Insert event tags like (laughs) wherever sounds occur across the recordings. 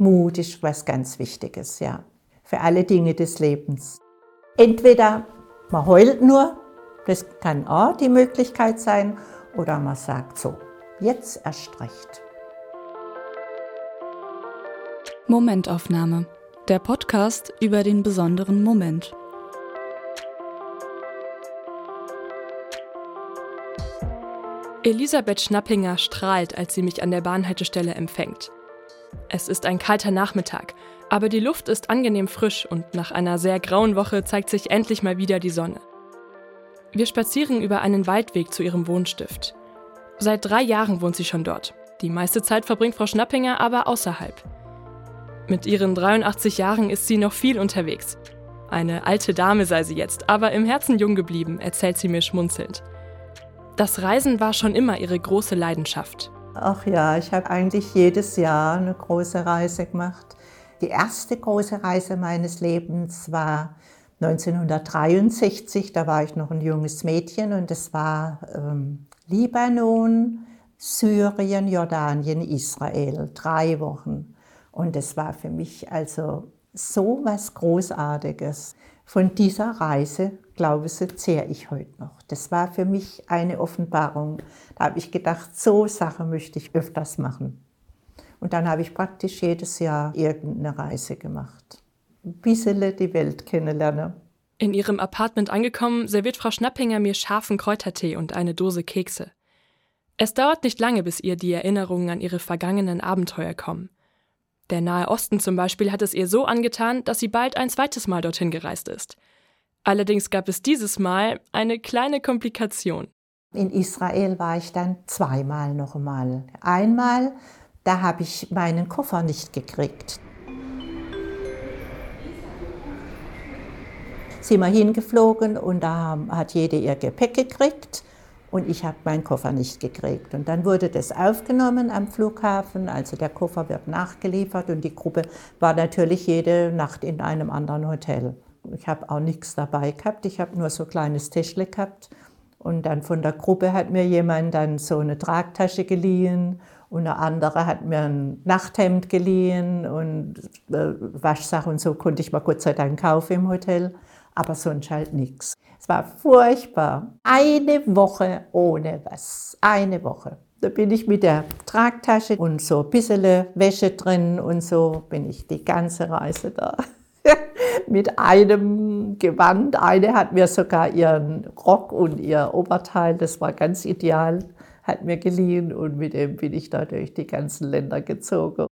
Mut ist was ganz Wichtiges, ja, für alle Dinge des Lebens. Entweder man heult nur, das kann auch die Möglichkeit sein, oder man sagt so, jetzt erst recht. Momentaufnahme, der Podcast über den besonderen Moment. Elisabeth Schnappinger strahlt, als sie mich an der Bahnhaltestelle empfängt. Es ist ein kalter Nachmittag, aber die Luft ist angenehm frisch und nach einer sehr grauen Woche zeigt sich endlich mal wieder die Sonne. Wir spazieren über einen Waldweg zu ihrem Wohnstift. Seit drei Jahren wohnt sie schon dort. Die meiste Zeit verbringt Frau Schnappinger aber außerhalb. Mit ihren 83 Jahren ist sie noch viel unterwegs. Eine alte Dame sei sie jetzt, aber im Herzen jung geblieben, erzählt sie mir schmunzelnd. Das Reisen war schon immer ihre große Leidenschaft. Ach ja, ich habe eigentlich jedes Jahr eine große Reise gemacht. Die erste große Reise meines Lebens war 1963. Da war ich noch ein junges Mädchen und es war ähm, Libanon, Syrien, Jordanien, Israel. Drei Wochen. Und es war für mich also so was Großartiges. Von dieser Reise, glaube ich, zehre ich heute noch. Das war für mich eine Offenbarung. Da habe ich gedacht, so Sachen möchte ich öfters machen. Und dann habe ich praktisch jedes Jahr irgendeine Reise gemacht. Ein bisschen die Welt kennenlernen. In ihrem Apartment angekommen, serviert Frau Schnappinger mir scharfen Kräutertee und eine Dose Kekse. Es dauert nicht lange, bis ihr die Erinnerungen an ihre vergangenen Abenteuer kommen. Der Nahe Osten zum Beispiel hat es ihr so angetan, dass sie bald ein zweites Mal dorthin gereist ist. Allerdings gab es dieses Mal eine kleine Komplikation. In Israel war ich dann zweimal noch einmal. Einmal, da habe ich meinen Koffer nicht gekriegt. Sind wir hingeflogen und da hat jede ihr Gepäck gekriegt und ich habe meinen Koffer nicht gekriegt. Und dann wurde das aufgenommen am Flughafen, also der Koffer wird nachgeliefert und die Gruppe war natürlich jede Nacht in einem anderen Hotel. Ich habe auch nichts dabei gehabt, ich habe nur so ein kleines Täschle gehabt. Und dann von der Gruppe hat mir jemand dann so eine Tragtasche geliehen und eine andere hat mir ein Nachthemd geliehen und äh, Waschsachen und so konnte ich mal Gott sei Dank kaufen im Hotel, aber sonst halt nichts. Es war furchtbar. Eine Woche ohne was. Eine Woche. Da bin ich mit der Tragtasche und so ein bisschen Wäsche drin und so bin ich die ganze Reise da. Mit einem Gewand. Eine hat mir sogar ihren Rock und ihr Oberteil, das war ganz ideal, hat mir geliehen und mit dem bin ich da durch die ganzen Länder gezogen.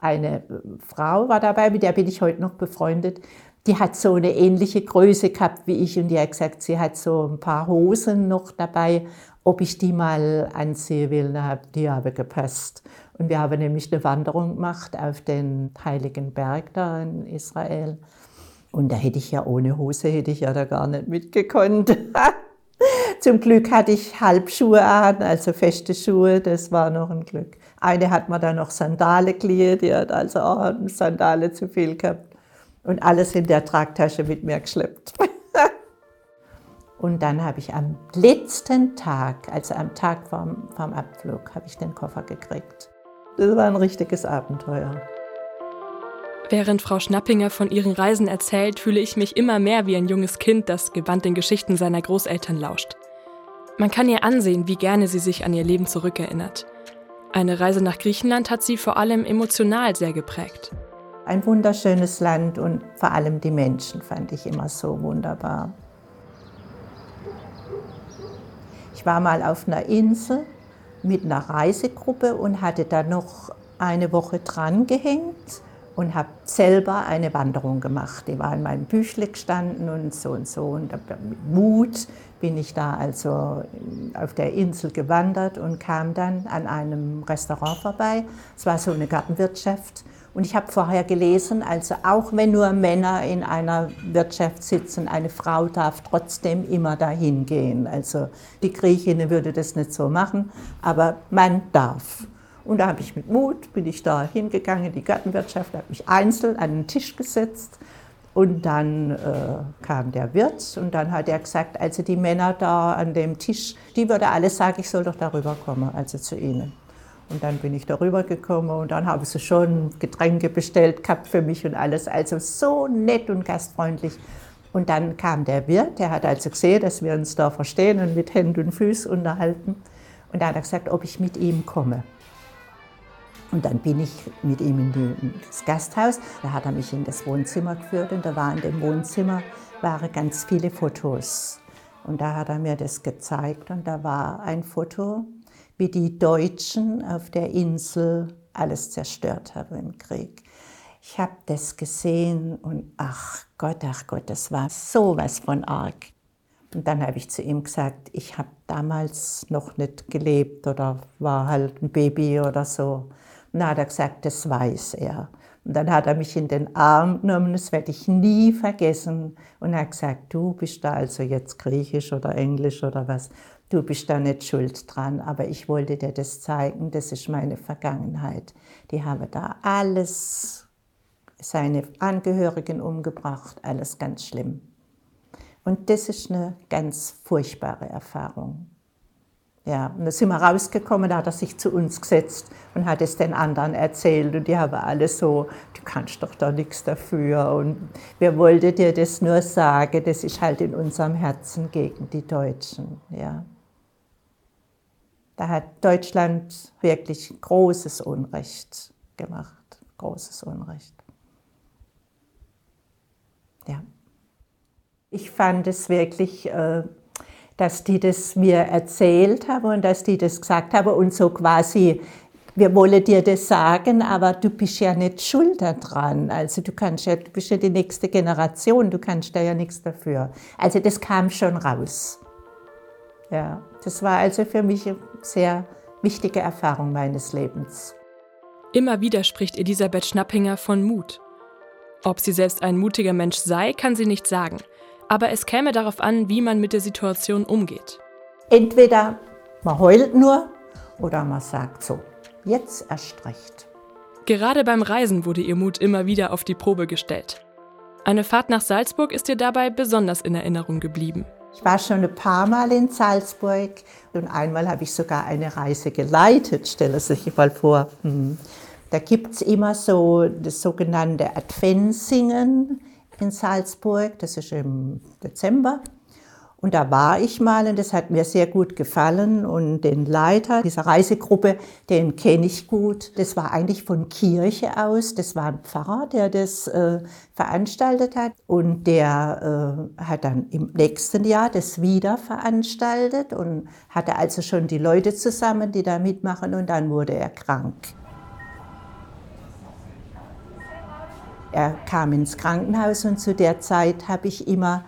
Eine Frau war dabei, mit der bin ich heute noch befreundet die hat so eine ähnliche Größe gehabt wie ich und die hat gesagt, sie hat so ein paar Hosen noch dabei, ob ich die mal anziehen will. Die haben gepasst. Und wir haben nämlich eine Wanderung gemacht auf den Heiligen Berg da in Israel. Und da hätte ich ja ohne Hose, hätte ich ja da gar nicht mitgekonnt. (laughs) Zum Glück hatte ich Halbschuhe an, also feste Schuhe, das war noch ein Glück. Eine hat mir dann noch Sandale geliehen, die hat also auch eine Sandale zu viel gehabt und alles in der Tragtasche mit mir geschleppt. (laughs) und dann habe ich am letzten Tag, also am Tag vom, vom Abflug, habe ich den Koffer gekriegt. Das war ein richtiges Abenteuer. Während Frau Schnappinger von ihren Reisen erzählt, fühle ich mich immer mehr wie ein junges Kind, das gebannt den Geschichten seiner Großeltern lauscht. Man kann ihr ansehen, wie gerne sie sich an ihr Leben zurückerinnert. Eine Reise nach Griechenland hat sie vor allem emotional sehr geprägt. Ein wunderschönes Land und vor allem die Menschen fand ich immer so wunderbar. Ich war mal auf einer Insel mit einer Reisegruppe und hatte da noch eine Woche dran gehängt und habe selber eine Wanderung gemacht. Die war in meinem Büchle gestanden und so und so. Und mit Mut bin ich da also auf der Insel gewandert und kam dann an einem Restaurant vorbei. Es war so eine Gartenwirtschaft und ich habe vorher gelesen, also auch wenn nur Männer in einer Wirtschaft sitzen, eine Frau darf trotzdem immer dahin gehen. Also die Griechin würde das nicht so machen, aber man darf. Und da habe ich mit Mut, bin ich da hingegangen, in die Gartenwirtschaft, habe mich einzeln an den Tisch gesetzt und dann äh, kam der Wirt und dann hat er gesagt, also die Männer da an dem Tisch, die würde alle sagen, ich soll doch darüber kommen, also zu ihnen. Und dann bin ich darüber gekommen und dann habe sie schon Getränke bestellt gehabt für mich und alles. Also so nett und gastfreundlich. Und dann kam der Wirt, der hat also gesehen, dass wir uns da verstehen und mit Händen und Füßen unterhalten. Und da hat er gesagt, ob ich mit ihm komme. Und dann bin ich mit ihm in das Gasthaus. Da hat er mich in das Wohnzimmer geführt und da waren in dem Wohnzimmer waren ganz viele Fotos. Und da hat er mir das gezeigt und da war ein Foto, wie die Deutschen auf der Insel alles zerstört haben im Krieg. Ich habe das gesehen und ach Gott, ach Gott, das war sowas von arg. Und dann habe ich zu ihm gesagt, ich habe damals noch nicht gelebt oder war halt ein Baby oder so. Und dann hat er gesagt, das weiß er. Und dann hat er mich in den Arm genommen, das werde ich nie vergessen. Und er hat gesagt, du bist da also jetzt griechisch oder englisch oder was, du bist da nicht schuld dran, aber ich wollte dir das zeigen, das ist meine Vergangenheit. Die haben da alles, seine Angehörigen umgebracht, alles ganz schlimm. Und das ist eine ganz furchtbare Erfahrung. Ja, und da sind wir rausgekommen, da hat er sich zu uns gesetzt und hat es den anderen erzählt und die haben alle so, du kannst doch da nichts dafür und wir wollten dir das nur sagen, das ist halt in unserem Herzen gegen die Deutschen, ja. Da hat Deutschland wirklich großes Unrecht gemacht, großes Unrecht. Ja. Ich fand es wirklich äh, dass die das mir erzählt haben und dass die das gesagt haben und so quasi, wir wollen dir das sagen, aber du bist ja nicht schuld daran. Also du kannst ja, du bist ja die nächste Generation, du kannst da ja nichts dafür. Also das kam schon raus. Ja, das war also für mich eine sehr wichtige Erfahrung meines Lebens. Immer wieder spricht Elisabeth Schnappinger von Mut. Ob sie selbst ein mutiger Mensch sei, kann sie nicht sagen. Aber es käme darauf an, wie man mit der Situation umgeht. Entweder man heult nur oder man sagt so, jetzt erst recht. Gerade beim Reisen wurde ihr Mut immer wieder auf die Probe gestellt. Eine Fahrt nach Salzburg ist ihr dabei besonders in Erinnerung geblieben. Ich war schon ein paar Mal in Salzburg und einmal habe ich sogar eine Reise geleitet, stelle sich mal vor. Hm. Da gibt es immer so das sogenannte Adventssingen in Salzburg, das ist im Dezember. Und da war ich mal und das hat mir sehr gut gefallen. Und den Leiter dieser Reisegruppe, den kenne ich gut. Das war eigentlich von Kirche aus. Das war ein Pfarrer, der das äh, veranstaltet hat. Und der äh, hat dann im nächsten Jahr das wieder veranstaltet und hatte also schon die Leute zusammen, die da mitmachen. Und dann wurde er krank. Er kam ins Krankenhaus und zu der Zeit habe ich immer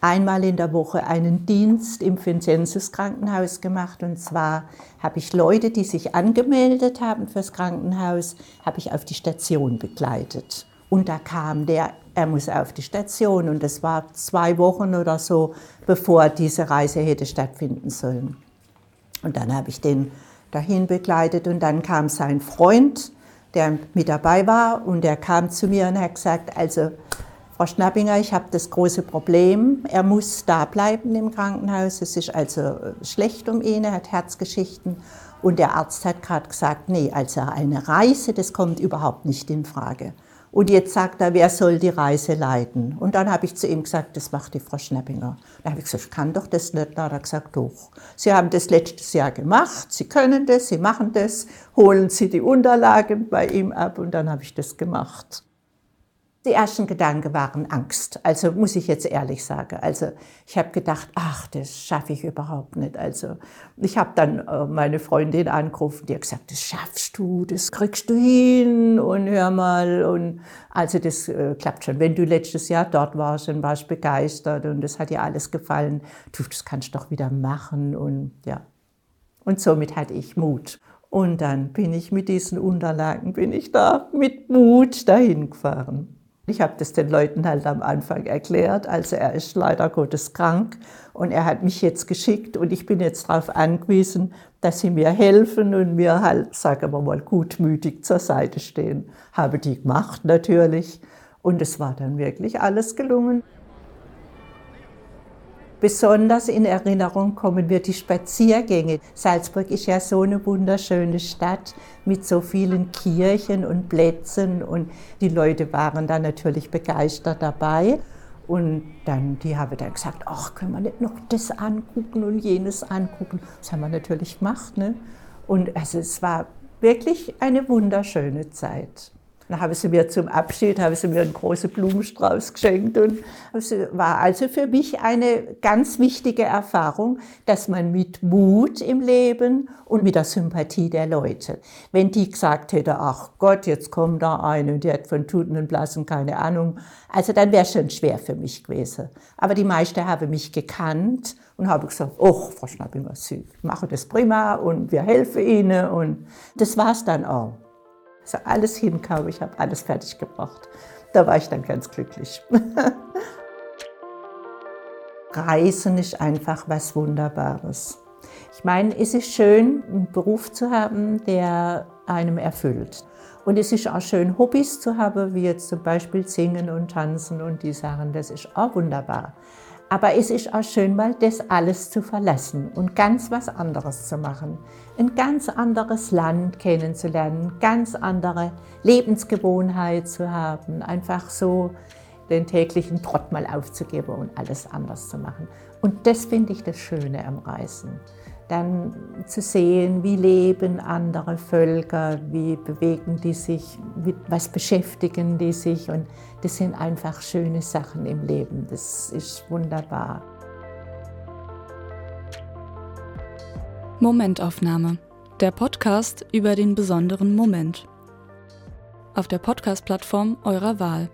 einmal in der Woche einen Dienst im Vincenzus Krankenhaus gemacht. Und zwar habe ich Leute, die sich angemeldet haben fürs Krankenhaus, habe ich auf die Station begleitet. Und da kam der, er muss auf die Station. Und das war zwei Wochen oder so, bevor diese Reise hätte stattfinden sollen. Und dann habe ich den dahin begleitet und dann kam sein Freund der mit dabei war und der kam zu mir und hat gesagt, also Frau Schnappinger, ich habe das große Problem, er muss da bleiben im Krankenhaus, es ist also äh, schlecht um ihn, er hat Herzgeschichten und der Arzt hat gerade gesagt, nee, also eine Reise, das kommt überhaupt nicht in Frage. Und jetzt sagt er, wer soll die Reise leiten? Und dann habe ich zu ihm gesagt, das macht die Frau Schnappinger. Dann habe ich gesagt, ich kann doch das nicht. Dann hat er gesagt, doch. Sie haben das letztes Jahr gemacht, Sie können das, Sie machen das, holen Sie die Unterlagen bei ihm ab und dann habe ich das gemacht. Die ersten Gedanken waren Angst. Also muss ich jetzt ehrlich sagen. Also ich habe gedacht, ach, das schaffe ich überhaupt nicht. Also ich habe dann äh, meine Freundin angerufen, die hat gesagt, das schaffst du, das kriegst du hin und hör mal. Und also das äh, klappt schon. Wenn du letztes Jahr dort warst und warst begeistert und das hat dir alles gefallen, du, das kannst du doch wieder machen und ja. Und somit hatte ich Mut. Und dann bin ich mit diesen Unterlagen, bin ich da mit Mut dahin gefahren. Ich habe das den Leuten halt am Anfang erklärt. Also er ist leider Gottes krank und er hat mich jetzt geschickt und ich bin jetzt darauf angewiesen, dass sie mir helfen und mir halt, sagen wir mal, gutmütig zur Seite stehen. Habe die gemacht natürlich und es war dann wirklich alles gelungen. Besonders in Erinnerung kommen mir die Spaziergänge. Salzburg ist ja so eine wunderschöne Stadt mit so vielen Kirchen und Plätzen und die Leute waren da natürlich begeistert dabei. Und dann, die haben dann gesagt, ach, können wir nicht noch das angucken und jenes angucken. Das haben wir natürlich gemacht. Ne? Und also es war wirklich eine wunderschöne Zeit. Dann habe sie mir zum Abschied habe sie mir einen großen Blumenstrauß geschenkt und es war also für mich eine ganz wichtige Erfahrung, dass man mit Mut im Leben und mit der Sympathie der Leute, wenn die gesagt hätte, ach Gott, jetzt kommt da eine und die hat von Tuten und Blassen keine Ahnung, also dann wäre es schon schwer für mich gewesen. Aber die meisten haben mich gekannt und haben gesagt, oh, Frau Schnappinger, Sie machen das prima und wir helfen Ihnen und das war es dann auch. Also alles hinkam, ich habe alles fertig gebracht. Da war ich dann ganz glücklich. (laughs) Reisen ist einfach was Wunderbares. Ich meine, es ist schön, einen Beruf zu haben, der einem erfüllt. Und es ist auch schön, Hobbys zu haben, wie jetzt zum Beispiel Singen und Tanzen und die Sachen. Das ist auch wunderbar. Aber es ist auch schön, mal das alles zu verlassen und ganz was anderes zu machen. Ein ganz anderes Land kennenzulernen, ganz andere Lebensgewohnheit zu haben, einfach so den täglichen Trott mal aufzugeben und alles anders zu machen. Und das finde ich das Schöne am Reisen dann zu sehen, wie leben andere Völker, wie bewegen die sich, was beschäftigen die sich. Und das sind einfach schöne Sachen im Leben. Das ist wunderbar. Momentaufnahme. Der Podcast über den besonderen Moment. Auf der Podcast-Plattform eurer Wahl.